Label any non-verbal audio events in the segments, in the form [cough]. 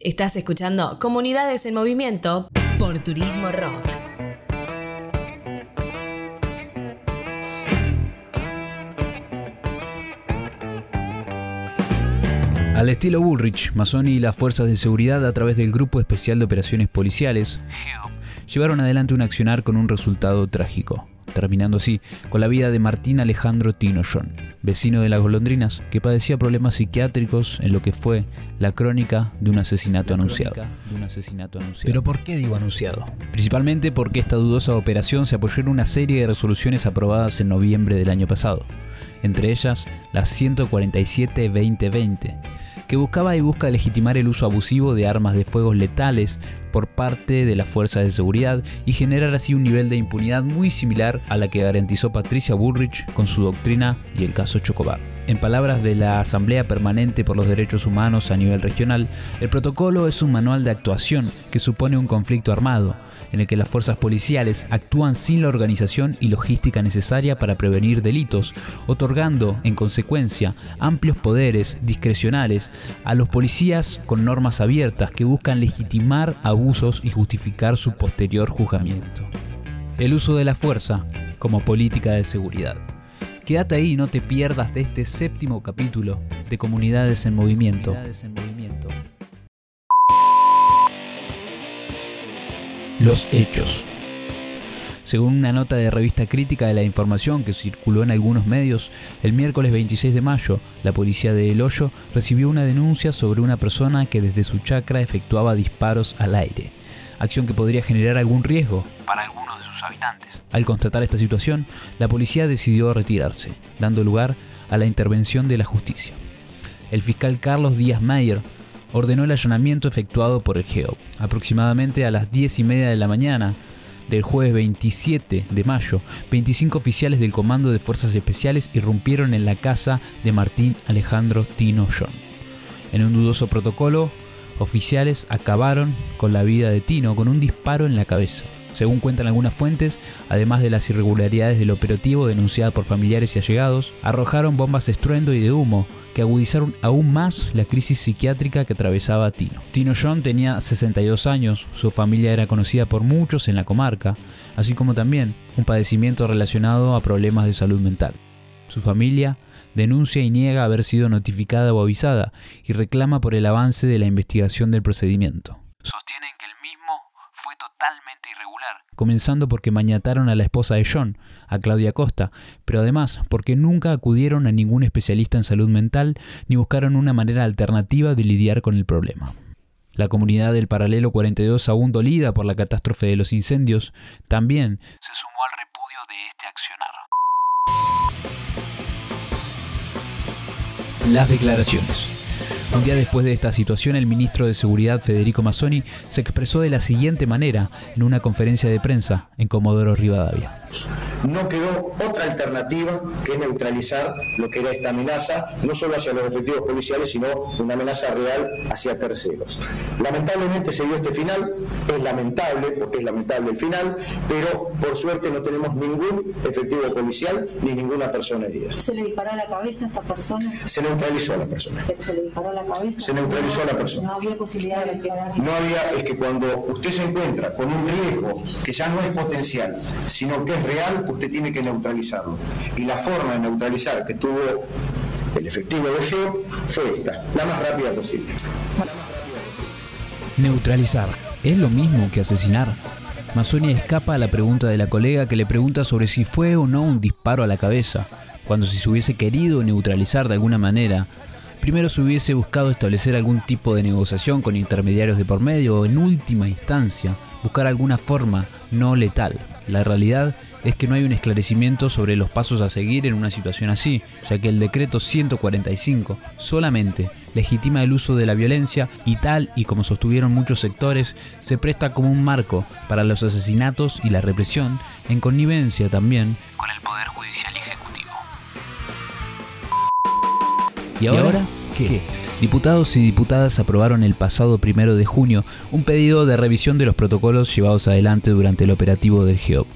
Estás escuchando Comunidades en Movimiento por Turismo Rock. Al estilo Bullrich, Mazzoni y las fuerzas de seguridad a través del Grupo Especial de Operaciones Policiales, llevaron adelante un accionar con un resultado trágico terminando así con la vida de Martín Alejandro Tino John, vecino de las golondrinas que padecía problemas psiquiátricos en lo que fue la crónica de un asesinato, anunciado. Pero ¿por qué digo anunciado? Principalmente porque esta dudosa operación se apoyó en una serie de resoluciones aprobadas en noviembre del año pasado, entre ellas la 147-2020 que buscaba y busca legitimar el uso abusivo de armas de fuego letales por parte de las fuerzas de seguridad y generar así un nivel de impunidad muy similar a la que garantizó Patricia Bullrich con su doctrina y el caso Chocobar. En palabras de la Asamblea Permanente por los Derechos Humanos a nivel regional, el protocolo es un manual de actuación que supone un conflicto armado, en el que las fuerzas policiales actúan sin la organización y logística necesaria para prevenir delitos, otorgando, en consecuencia, amplios poderes discrecionales a los policías con normas abiertas que buscan legitimar abusos y justificar su posterior juzgamiento. El uso de la fuerza como política de seguridad. Quédate ahí y no te pierdas de este séptimo capítulo de Comunidades en Movimiento. Los hechos. Según una nota de revista crítica de la información que circuló en algunos medios, el miércoles 26 de mayo, la policía de El Hoyo recibió una denuncia sobre una persona que desde su chacra efectuaba disparos al aire, acción que podría generar algún riesgo para algunos de sus habitantes. Al constatar esta situación, la policía decidió retirarse, dando lugar a la intervención de la justicia. El fiscal Carlos Díaz Mayer ordenó el allanamiento efectuado por el GEO. Aproximadamente a las 10 y media de la mañana del jueves 27 de mayo, 25 oficiales del Comando de Fuerzas Especiales irrumpieron en la casa de Martín Alejandro Tino John. En un dudoso protocolo, oficiales acabaron con la vida de Tino con un disparo en la cabeza. Según cuentan algunas fuentes, además de las irregularidades del operativo denunciadas por familiares y allegados, arrojaron bombas de estruendo y de humo que agudizaron aún más la crisis psiquiátrica que atravesaba Tino. Tino John tenía 62 años, su familia era conocida por muchos en la comarca, así como también un padecimiento relacionado a problemas de salud mental. Su familia denuncia y niega haber sido notificada o avisada y reclama por el avance de la investigación del procedimiento. Sostienen que el mismo fue totalmente irregular, comenzando porque mañataron a la esposa de John, a Claudia Costa, pero además porque nunca acudieron a ningún especialista en salud mental ni buscaron una manera alternativa de lidiar con el problema. La comunidad del Paralelo 42, aún dolida por la catástrofe de los incendios, también se sumó al repudio de este accionar. Las declaraciones. Un día después de esta situación, el ministro de Seguridad Federico Mazzoni se expresó de la siguiente manera en una conferencia de prensa en Comodoro Rivadavia. No quedó otra alternativa que neutralizar lo que era esta amenaza, no solo hacia los efectivos policiales, sino una amenaza real hacia terceros. Lamentablemente se dio este final, es lamentable, porque es lamentable el final, pero por suerte no tenemos ningún efectivo policial ni ninguna persona herida. ¿Se le disparó a la cabeza a esta persona? Se neutralizó a la persona. ¿Se le disparó a la cabeza? Se neutralizó a la persona. No había posibilidad de declarar. No había, es que cuando usted se encuentra con un riesgo que ya no es potencial, sino que es real, usted tiene que neutralizarlo. Y la forma de neutralizar que tuvo el efectivo de Geo fue esta, la más rápida posible. Neutralizar. ¿Es lo mismo que asesinar? Masonia escapa a la pregunta de la colega que le pregunta sobre si fue o no un disparo a la cabeza, cuando si se hubiese querido neutralizar de alguna manera, primero se hubiese buscado establecer algún tipo de negociación con intermediarios de por medio o en última instancia buscar alguna forma no letal. La realidad es que no hay un esclarecimiento sobre los pasos a seguir en una situación así, ya que el decreto 145 solamente legitima el uso de la violencia y tal y como sostuvieron muchos sectores, se presta como un marco para los asesinatos y la represión, en connivencia también con el Poder Judicial y Ejecutivo. ¿Y ahora qué? Diputados y diputadas aprobaron el pasado primero de junio un pedido de revisión de los protocolos llevados adelante durante el operativo del GEOP.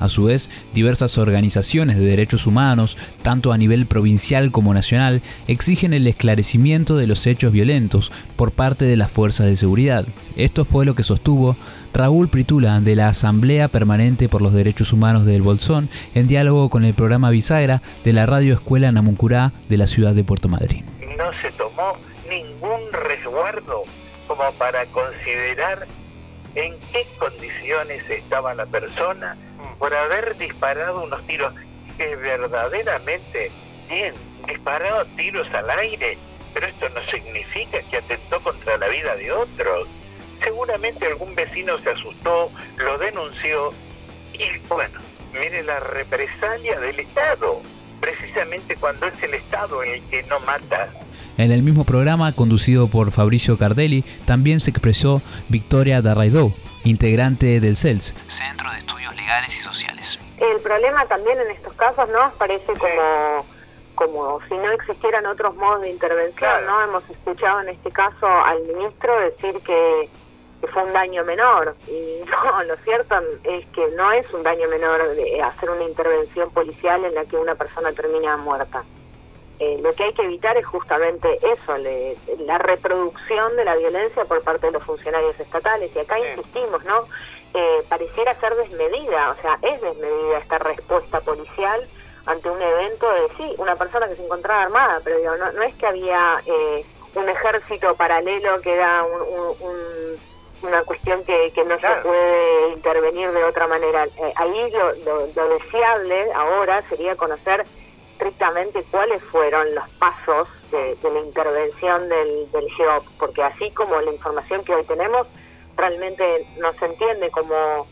A su vez, diversas organizaciones de derechos humanos, tanto a nivel provincial como nacional, exigen el esclarecimiento de los hechos violentos por parte de las fuerzas de seguridad. Esto fue lo que sostuvo Raúl Pritula de la Asamblea Permanente por los Derechos Humanos del Bolsón en diálogo con el programa Bisagra de la Radio Escuela Namuncurá de la ciudad de Puerto Madryn. Tomó ningún resguardo como para considerar en qué condiciones estaba la persona por haber disparado unos tiros que verdaderamente, bien, disparado tiros al aire, pero esto no significa que atentó contra la vida de otros. Seguramente algún vecino se asustó, lo denunció y bueno, mire la represalia del Estado, precisamente cuando es el Estado el que no mata. En el mismo programa, conducido por Fabricio Cardelli, también se expresó Victoria Darraidó, integrante del CELS, Centro de Estudios Legales y Sociales. El problema también en estos casos, ¿no? Parece como, como si no existieran otros modos de intervención, ¿no? Hemos escuchado en este caso al ministro decir que, que, fue un daño menor. Y [laughs] no, lo cierto es que no es un daño menor de hacer una intervención policial en la que una persona termina muerta. Eh, lo que hay que evitar es justamente eso, le, la reproducción de la violencia por parte de los funcionarios estatales. Y acá insistimos, ¿no? Eh, pareciera ser desmedida, o sea, es desmedida esta respuesta policial ante un evento de, sí, una persona que se encontraba armada, pero digo, no, no es que había eh, un ejército paralelo que era una cuestión que, que no se puede intervenir de otra manera. ahí lo, lo deseable ahora sería conocer estrictamente cuáles fueron los pasos de, la intervención del, del GEOP, porque así como la información que hoy tenemos, realmente no se entiende como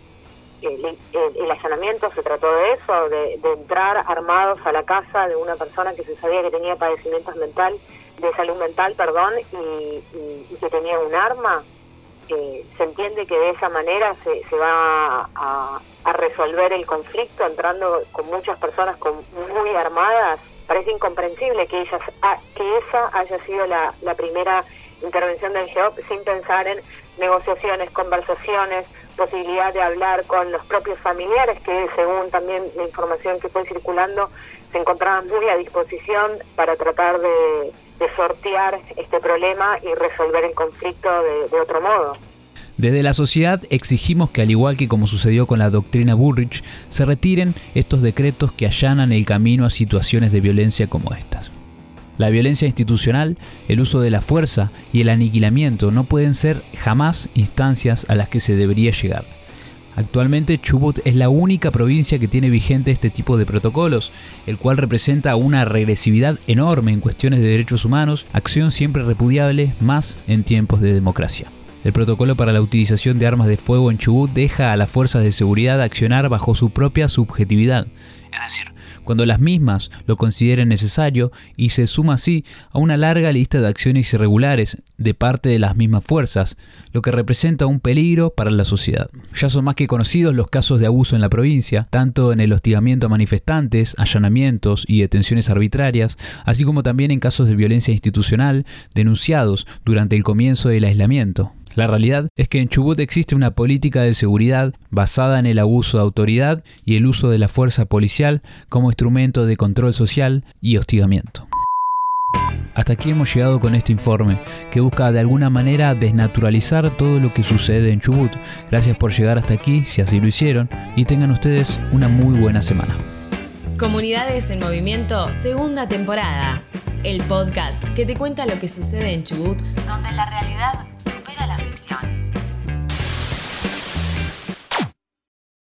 el, el, allanamiento se trató de eso, de, entrar armados a la casa de una persona que se sabía que tenía padecimientos mental, de salud mental, perdón, y, que tenía un arma. Eh, se entiende que de esa manera se, se va a, a resolver el conflicto entrando con muchas personas muy armadas. Parece incomprensible que, ellas, ah, que esa haya sido la, la primera intervención del GEOP sin pensar en negociaciones, conversaciones, posibilidad de hablar con los propios familiares que según también la información que fue circulando se encontraban muy a disposición para tratar de, de sortear este problema y resolver el conflicto de, otro modo. Desde la sociedad exigimos que al igual que como sucedió con la doctrina Bullrich, se retiren estos decretos que allanan el camino a situaciones de violencia como estas. La violencia institucional, el uso de la fuerza y el aniquilamiento no pueden ser jamás instancias a las que se debería llegar. Actualmente Chubut es la única provincia que tiene vigente este tipo de protocolos, el cual representa una regresividad enorme en cuestiones de derechos humanos, acción siempre repudiable más en tiempos de democracia. El protocolo para la utilización de armas de fuego en Chubut deja a las fuerzas de seguridad accionar bajo su propia subjetividad, es decir, cuando las mismas lo consideren necesario y se suma así a una larga lista de acciones irregulares de parte de las mismas fuerzas, lo que representa un peligro para la sociedad. Ya son más que conocidos los casos de abuso en la provincia, tanto en el hostigamiento a manifestantes, allanamientos y detenciones arbitrarias, así como también en casos de violencia institucional denunciados durante el comienzo del aislamiento. La realidad es que en Chubut existe una política de seguridad basada en el abuso de autoridad y el uso de la fuerza policial como instrumento de control social y hostigamiento. Hasta aquí hemos llegado con este informe, que busca de alguna manera desnaturalizar todo lo que sucede en Chubut. Gracias por llegar hasta aquí, si así lo hicieron, y tengan ustedes una muy buena semana. Comunidades en Movimiento, segunda temporada. El podcast que te cuenta lo que sucede en Chubut, donde la realidad supera